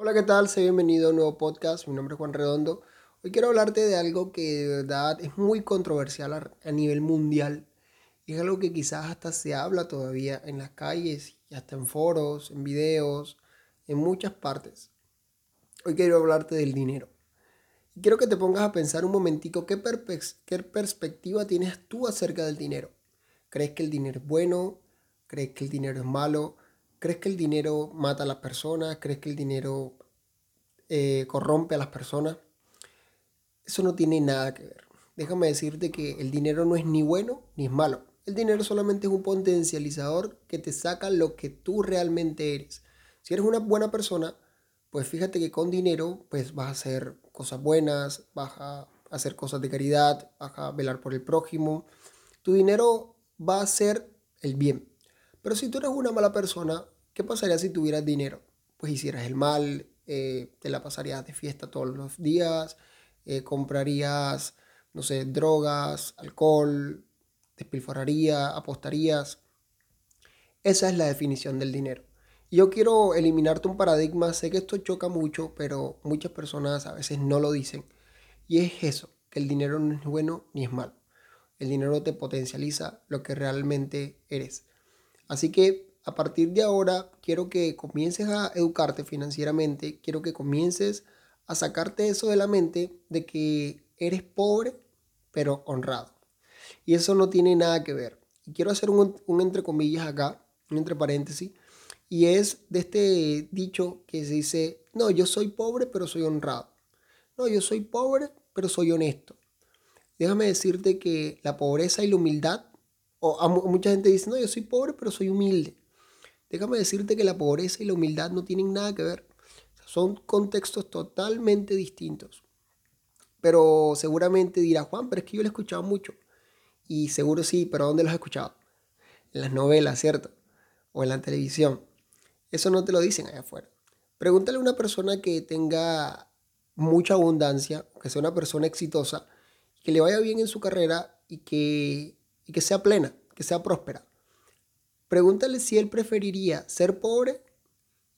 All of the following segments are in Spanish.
Hola, ¿qué tal? Sé bienvenido a un nuevo podcast. Mi nombre es Juan Redondo. Hoy quiero hablarte de algo que de verdad es muy controversial a, nivel mundial. Y es algo que quizás hasta se habla todavía en las calles y hasta en foros, en videos, en muchas partes. Hoy quiero hablarte del dinero. Y quiero que te pongas a pensar un momentico qué, qué perspectiva tienes tú acerca del dinero. ¿Crees que el dinero es bueno? ¿Crees que el dinero es malo? ¿Crees que el dinero mata a las personas? ¿Crees que el dinero eh, corrompe a las personas? Eso no tiene nada que ver. Déjame decirte que el dinero no es ni bueno ni es malo. El dinero solamente es un potencializador que te saca lo que tú realmente eres. Si eres una buena persona, pues fíjate que con dinero pues vas a hacer cosas buenas, vas a hacer cosas de caridad, vas a velar por el prójimo. Tu dinero va a ser el bien. Pero si tú eres una mala persona, ¿qué pasaría si tuvieras dinero? Pues hicieras el mal, eh, te la pasarías de fiesta todos los días, eh, comprarías, no sé, drogas, alcohol, despilfarrarías, apostarías. Esa es la definición del dinero. Yo quiero eliminarte un paradigma, sé que esto choca mucho, pero muchas personas a veces no lo dicen. Y es eso, que el dinero no es bueno ni es malo. El dinero te potencializa lo que realmente eres. Así que a partir de ahora quiero que comiences a educarte financieramente, quiero que comiences a sacarte eso de la mente de que eres pobre pero honrado. Y eso no tiene nada que ver. Y quiero hacer un, un entre comillas acá, un entre paréntesis, y es de este dicho que se dice, no, yo soy pobre pero soy honrado. No, yo soy pobre pero soy honesto. Déjame decirte que la pobreza y la humildad o mucha gente dice, no, yo soy pobre, pero soy humilde. Déjame decirte que la pobreza y la humildad no tienen nada que ver. Son contextos totalmente distintos. Pero seguramente dirá, Juan, pero es que yo lo he escuchado mucho. Y seguro sí, pero ¿dónde lo has escuchado? En las novelas, ¿cierto? O en la televisión. Eso no te lo dicen allá afuera. Pregúntale a una persona que tenga mucha abundancia, que sea una persona exitosa, que le vaya bien en su carrera y que y que sea plena, que sea próspera. Pregúntale si él preferiría ser pobre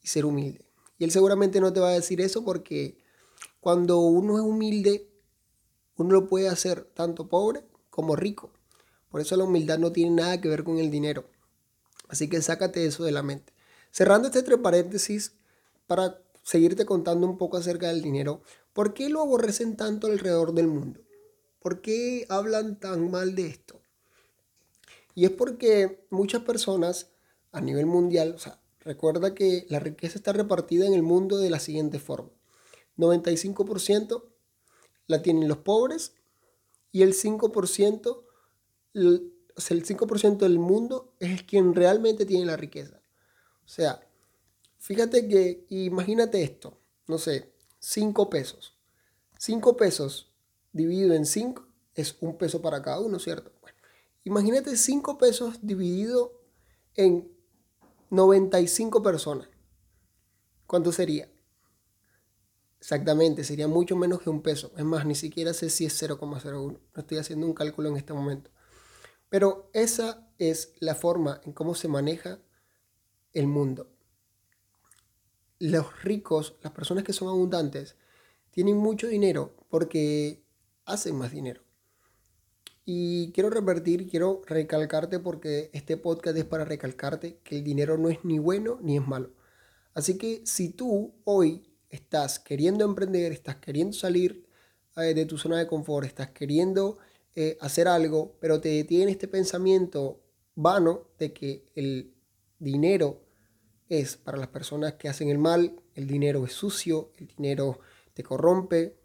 y ser humilde. Y él seguramente no te va a decir eso porque cuando uno es humilde, uno lo puede hacer tanto pobre como rico. Por eso la humildad no tiene nada que ver con el dinero. Así que sácate eso de la mente. Cerrando este entre paréntesis para seguirte contando un poco acerca del dinero, ¿por qué lo aborrecen tanto alrededor del mundo? ¿Por qué hablan tan mal de esto? Y es porque muchas personas a nivel mundial, o sea, recuerda que la riqueza está repartida en el mundo de la siguiente forma. 95% la tienen los pobres y el 5%, el, o sea, el 5% del mundo es quien realmente tiene la riqueza. O sea, fíjate que, imagínate esto, no sé, 5 pesos. 5 pesos dividido en 5 es un peso para cada uno, ¿cierto? Imagínate 5 pesos dividido en 95 personas. ¿Cuánto sería? Exactamente, sería mucho menos que un peso. Es más, ni siquiera sé si es 0,01. No estoy haciendo un cálculo en este momento. Pero esa es la forma en cómo se maneja el mundo. Los ricos, las personas que son abundantes, tienen mucho dinero porque hacen más dinero. Y quiero revertir, quiero recalcarte porque este podcast es para recalcarte que el dinero no es ni bueno ni es malo. Así que si tú hoy estás queriendo emprender, estás queriendo salir eh, de tu zona de confort, estás queriendo eh, hacer algo, pero te detiene este pensamiento vano de que el dinero es para las personas que hacen el mal, el dinero es sucio, el dinero te corrompe,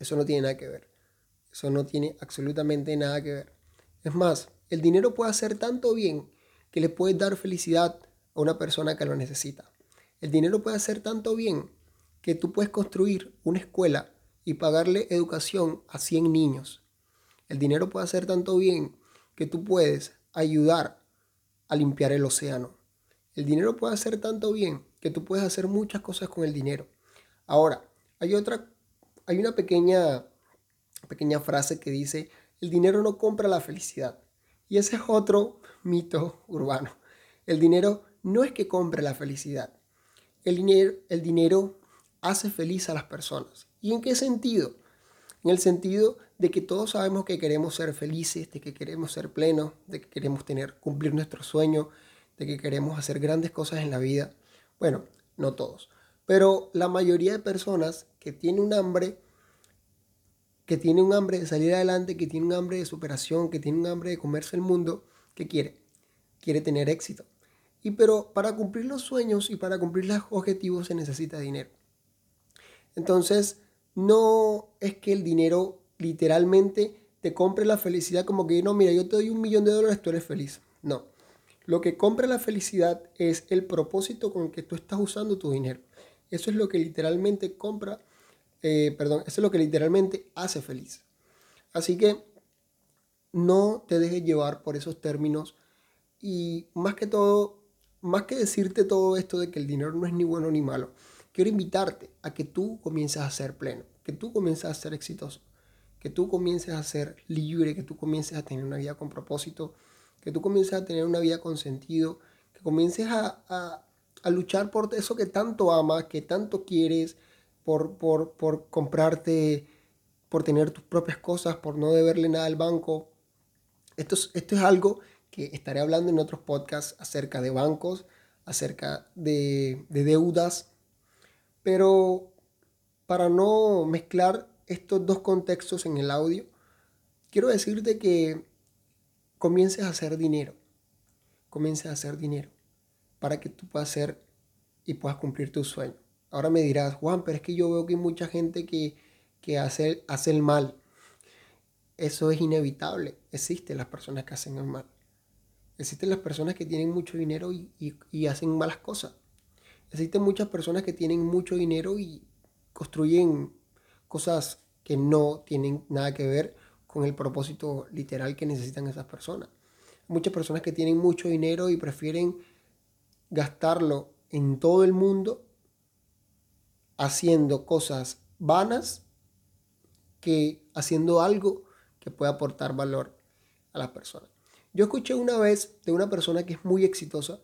eso no tiene nada que ver. Eso no tiene absolutamente nada que ver. Es más, el dinero puede hacer tanto bien que le puede dar felicidad a una persona que lo necesita. El dinero puede hacer tanto bien que tú puedes construir una escuela y pagarle educación a 100 niños. El dinero puede hacer tanto bien que tú puedes ayudar a limpiar el océano. El dinero puede hacer tanto bien que tú puedes hacer muchas cosas con el dinero. Ahora, hay otra, hay una pequeña pequeña frase que dice, el dinero no compra la felicidad. Y ese es otro mito urbano. El dinero no es que compre la felicidad. El dinero, el dinero hace feliz a las personas. ¿Y en qué sentido? En el sentido de que todos sabemos que queremos ser felices, de que queremos ser plenos, de que queremos tener, cumplir nuestros sueños, de que queremos hacer grandes cosas en la vida. Bueno, no todos, pero la mayoría de personas que tienen un hambre, que tiene un hambre de salir adelante, que tiene un hambre de superación, que tiene un hambre de comerse el mundo, ¿qué quiere? Quiere tener éxito. Y pero para cumplir los sueños y para cumplir los objetivos se necesita dinero. Entonces, no es que el dinero literalmente te compre la felicidad como que no, mira, yo te doy un millón de dólares, tú eres feliz. No. Lo que compra la felicidad es el propósito con el que tú estás usando tu dinero. Eso es lo que literalmente compra, eh, perdón, eso es lo que literalmente hace feliz. Así que no te dejes llevar por esos términos y más que todo, más que decirte todo esto de que el dinero no es ni bueno ni malo, quiero invitarte a que tú comiences a ser pleno, que tú comiences a ser exitoso, que tú comiences a ser libre, que tú comiences a tener una vida con propósito, que tú comiences a tener una vida con sentido, que comiences a, luchar por eso que tanto amas, que tanto quieres, por, por, por comprarte, por tener tus propias cosas, por no deberle nada al banco. Esto es, esto es algo que estaré hablando en otros podcasts acerca de bancos, acerca de, de deudas, pero para no mezclar estos dos contextos en el audio, quiero decirte que comiences a hacer dinero. Comiences a hacer dinero para que tú puedas hacer y puedas cumplir tus sueños. Ahora me dirás, Juan, pero es que yo veo que hay mucha gente que, que hace, hace el mal. Eso es inevitable. Existen las personas que hacen el mal. Existen las personas que tienen mucho dinero y, hacen malas cosas. Existen muchas personas que tienen mucho dinero y construyen cosas que no tienen nada que ver con el propósito literal que necesitan esas personas. Muchas personas que tienen mucho dinero y prefieren gastarlo en todo el mundo haciendo cosas vanas que haciendo algo que pueda aportar valor a las personas. Yo escuché una vez de una persona que es muy exitosa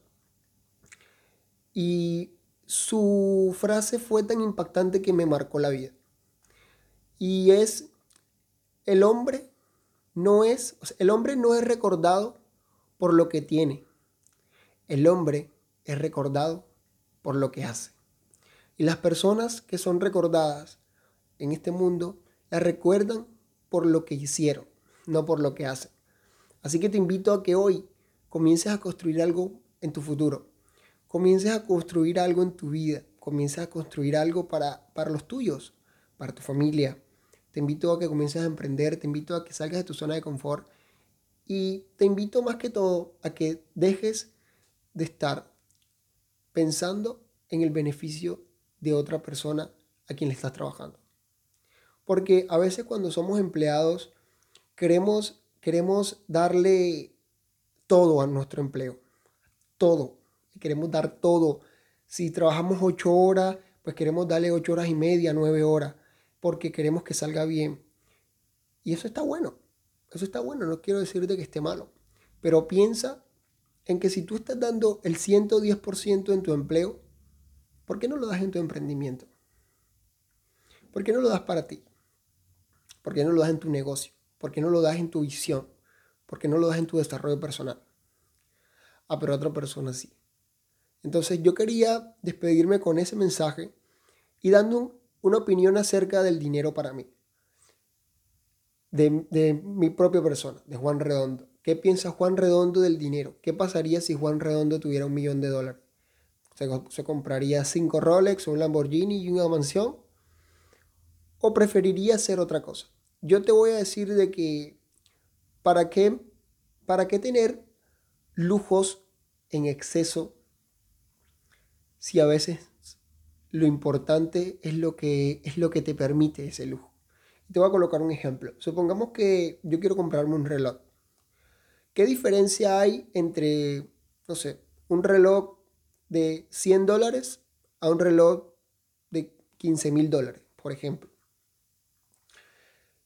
y su frase fue tan impactante que me marcó la vida. Y es, el hombre no es, el hombre no es recordado por lo que tiene. El hombre es recordado por lo que hace. Y las personas que son recordadas en este mundo las recuerdan por lo que hicieron, no por lo que hacen. Así que te invito a que hoy comiences a construir algo en tu futuro. Comiences a construir algo en tu vida. Comiences a construir algo para, para los tuyos, para tu familia. Te invito a que comiences a emprender. Te invito a que salgas de tu zona de confort. Y te invito más que todo a que dejes de estar pensando en el beneficio de otra persona a quien le estás trabajando. Porque a veces cuando somos empleados queremos queremos darle todo a nuestro empleo. Todo. Queremos dar todo. Si trabajamos ocho horas, pues queremos darle ocho horas y media, nueve horas, porque queremos que salga bien. Y eso está bueno. Eso está bueno. No quiero decirte que esté malo. Pero piensa en que si tú estás dando el 110% en tu empleo, ¿por qué no lo das en tu emprendimiento? ¿Por qué no lo das para ti? ¿Por qué no lo das en tu negocio? ¿Por qué no lo das en tu visión? ¿Por qué no lo das en tu desarrollo personal? Ah, pero otra persona sí. Entonces yo quería despedirme con ese mensaje y dando una opinión acerca del dinero para mí. De, de, mi propia persona, de Juan Redondo. ¿Qué piensa Juan Redondo del dinero? ¿Qué pasaría si Juan Redondo tuviera un millón de dólares? ¿Se, compraría cinco Rolex, un Lamborghini y una mansión? ¿O preferiría hacer otra cosa? yo te voy a decir de que para qué, para qué tener lujos en exceso si a veces lo importante es lo que, es lo que te permite ese lujo. Te voy a colocar un ejemplo. Supongamos que yo quiero comprarme un reloj. ¿Qué diferencia hay entre, no sé, un reloj de 100 dólares a un reloj de 15 mil dólares, por ejemplo?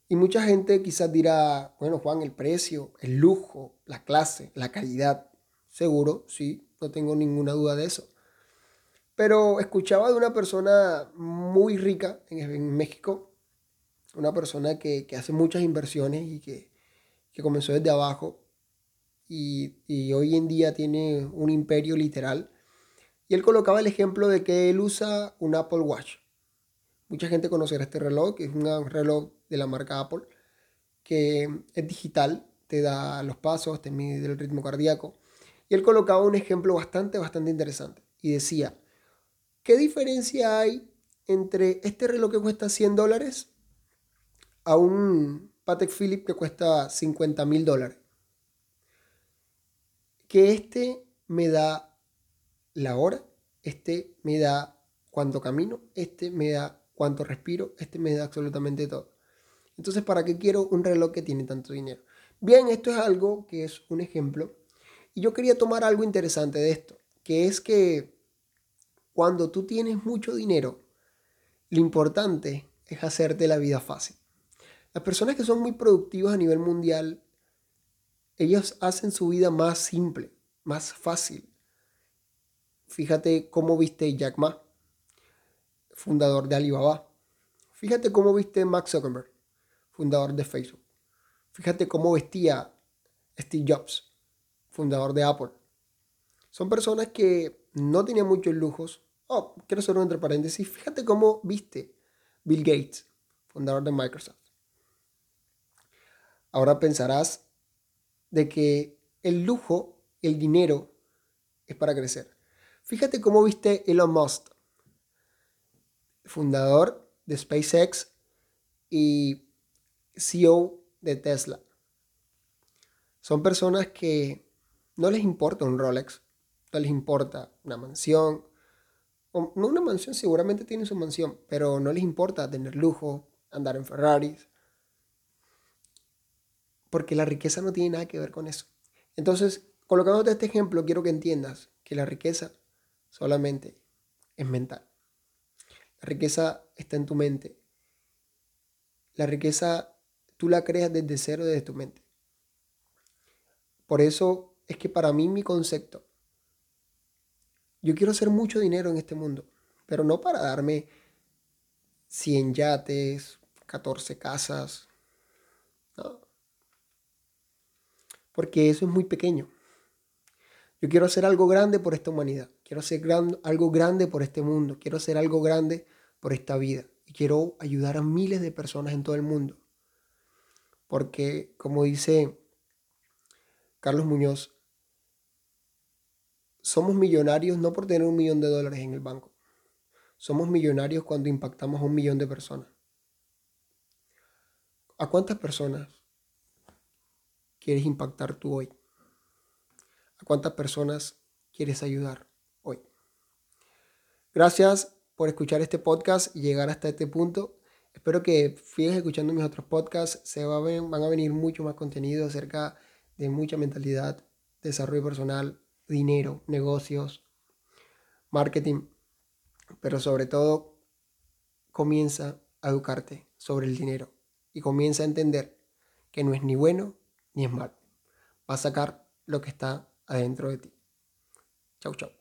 Y mucha gente quizás dirá, bueno Juan, el precio, el lujo, la clase, la calidad. Seguro, sí, no tengo ninguna duda de eso. Pero escuchaba de una persona muy rica en, México, una persona que, hace muchas inversiones y que, comenzó desde abajo y, y, hoy en día tiene un imperio literal. Y él colocaba el ejemplo de que él usa un Apple Watch. Mucha gente conocerá este reloj, que es un reloj de la marca Apple, que es digital, te da los pasos, te mide el ritmo cardíaco. Y él colocaba un ejemplo bastante, bastante interesante. Y decía, ¿qué diferencia hay entre este reloj que cuesta 100 dólares a un Patek Philippe que cuesta 50 mil dólares? Que este me da la hora, este me da cuánto camino, este me da cuánto respiro, este me da absolutamente todo. Entonces, ¿para qué quiero un reloj que tiene tanto dinero? Bien, esto es algo que es un ejemplo. Y yo quería tomar algo interesante de esto, que es que cuando tú tienes mucho dinero, lo importante es hacerte la vida fácil. Las personas que son muy productivas a nivel mundial, ellos hacen su vida más simple, más fácil. Fíjate cómo viste Jack Ma, fundador de Alibaba. Fíjate cómo viste Max Zuckerberg, fundador de Facebook. Fíjate cómo vestía Steve Jobs, fundador de Apple. Son personas que no tenían muchos lujos. Oh, quiero hacer entre paréntesis. Fíjate cómo viste Bill Gates, fundador de Microsoft. Ahora pensarás de que el lujo, el dinero, es para crecer. Fíjate cómo viste Elon Musk, fundador de SpaceX y CEO de Tesla. Son personas que no les importa un Rolex, no les importa una mansión, no una mansión, seguramente tienen su mansión, pero no les importa tener lujo, andar en Ferraris, porque la riqueza no tiene nada que ver con eso. Entonces, colocándote este ejemplo, quiero que entiendas que la riqueza solamente es mental. La riqueza está en tu mente. La riqueza tú la creas desde cero, desde tu mente. Por eso es que para mí mi concepto, yo quiero hacer mucho dinero en este mundo, pero no para darme 100 yates, 14 casas, no. Porque eso es muy pequeño. Yo quiero hacer algo grande por esta humanidad, quiero hacer algo grande por este mundo, quiero hacer algo grande por esta vida y quiero ayudar a miles de personas en todo el mundo. Porque, como dice Carlos Muñoz, somos millonarios no por tener un millón de dólares en el banco. Somos millonarios cuando impactamos a un millón de personas. ¿A cuántas personas quieres impactar tú hoy? ¿A cuántas personas quieres ayudar? Gracias por escuchar este podcast y llegar hasta este punto. Espero que sigas escuchando mis otros podcasts. Se va van a venir mucho más contenido acerca de mucha mentalidad, desarrollo personal, dinero, negocios, marketing. Pero sobre todo, comienza a educarte sobre el dinero y comienza a entender que no es ni bueno ni es malo. Va a sacar lo que está adentro de ti. Chau, chau.